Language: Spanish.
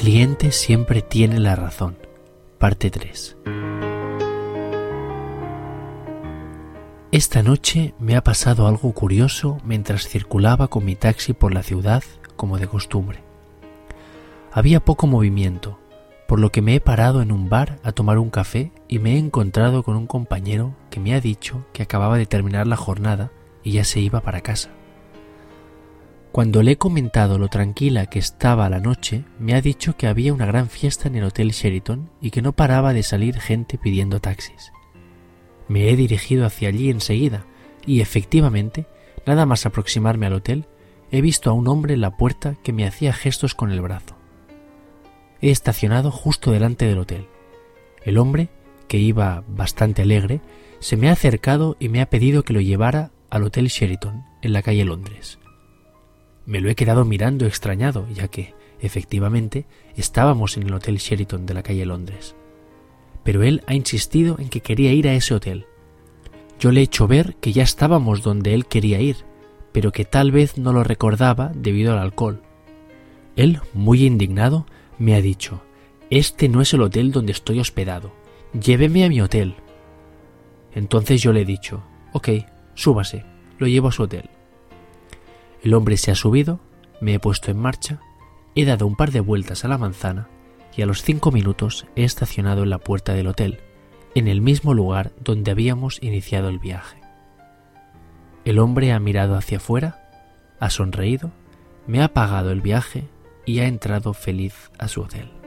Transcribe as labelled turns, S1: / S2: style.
S1: cliente siempre tiene la razón. Parte 3. Esta noche me ha pasado algo curioso mientras circulaba con mi taxi por la ciudad como de costumbre. Había poco movimiento, por lo que me he parado en un bar a tomar un café y me he encontrado con un compañero que me ha dicho que acababa de terminar la jornada y ya se iba para casa. Cuando le he comentado lo tranquila que estaba la noche, me ha dicho que había una gran fiesta en el Hotel Sheraton y que no paraba de salir gente pidiendo taxis. Me he dirigido hacia allí enseguida y efectivamente, nada más aproximarme al hotel, he visto a un hombre en la puerta que me hacía gestos con el brazo. He estacionado justo delante del hotel. El hombre, que iba bastante alegre, se me ha acercado y me ha pedido que lo llevara al Hotel Sheraton, en la calle Londres. Me lo he quedado mirando extrañado, ya que, efectivamente, estábamos en el Hotel Sheraton de la calle Londres. Pero él ha insistido en que quería ir a ese hotel. Yo le he hecho ver que ya estábamos donde él quería ir, pero que tal vez no lo recordaba debido al alcohol. Él, muy indignado, me ha dicho, Este no es el hotel donde estoy hospedado. Lléveme a mi hotel. Entonces yo le he dicho, Ok, súbase, lo llevo a su hotel. El hombre se ha subido, me he puesto en marcha, he dado un par de vueltas a la manzana y a los cinco minutos he estacionado en la puerta del hotel, en el mismo lugar donde habíamos iniciado el viaje. El hombre ha mirado hacia afuera, ha sonreído, me ha pagado el viaje y ha entrado feliz a su hotel.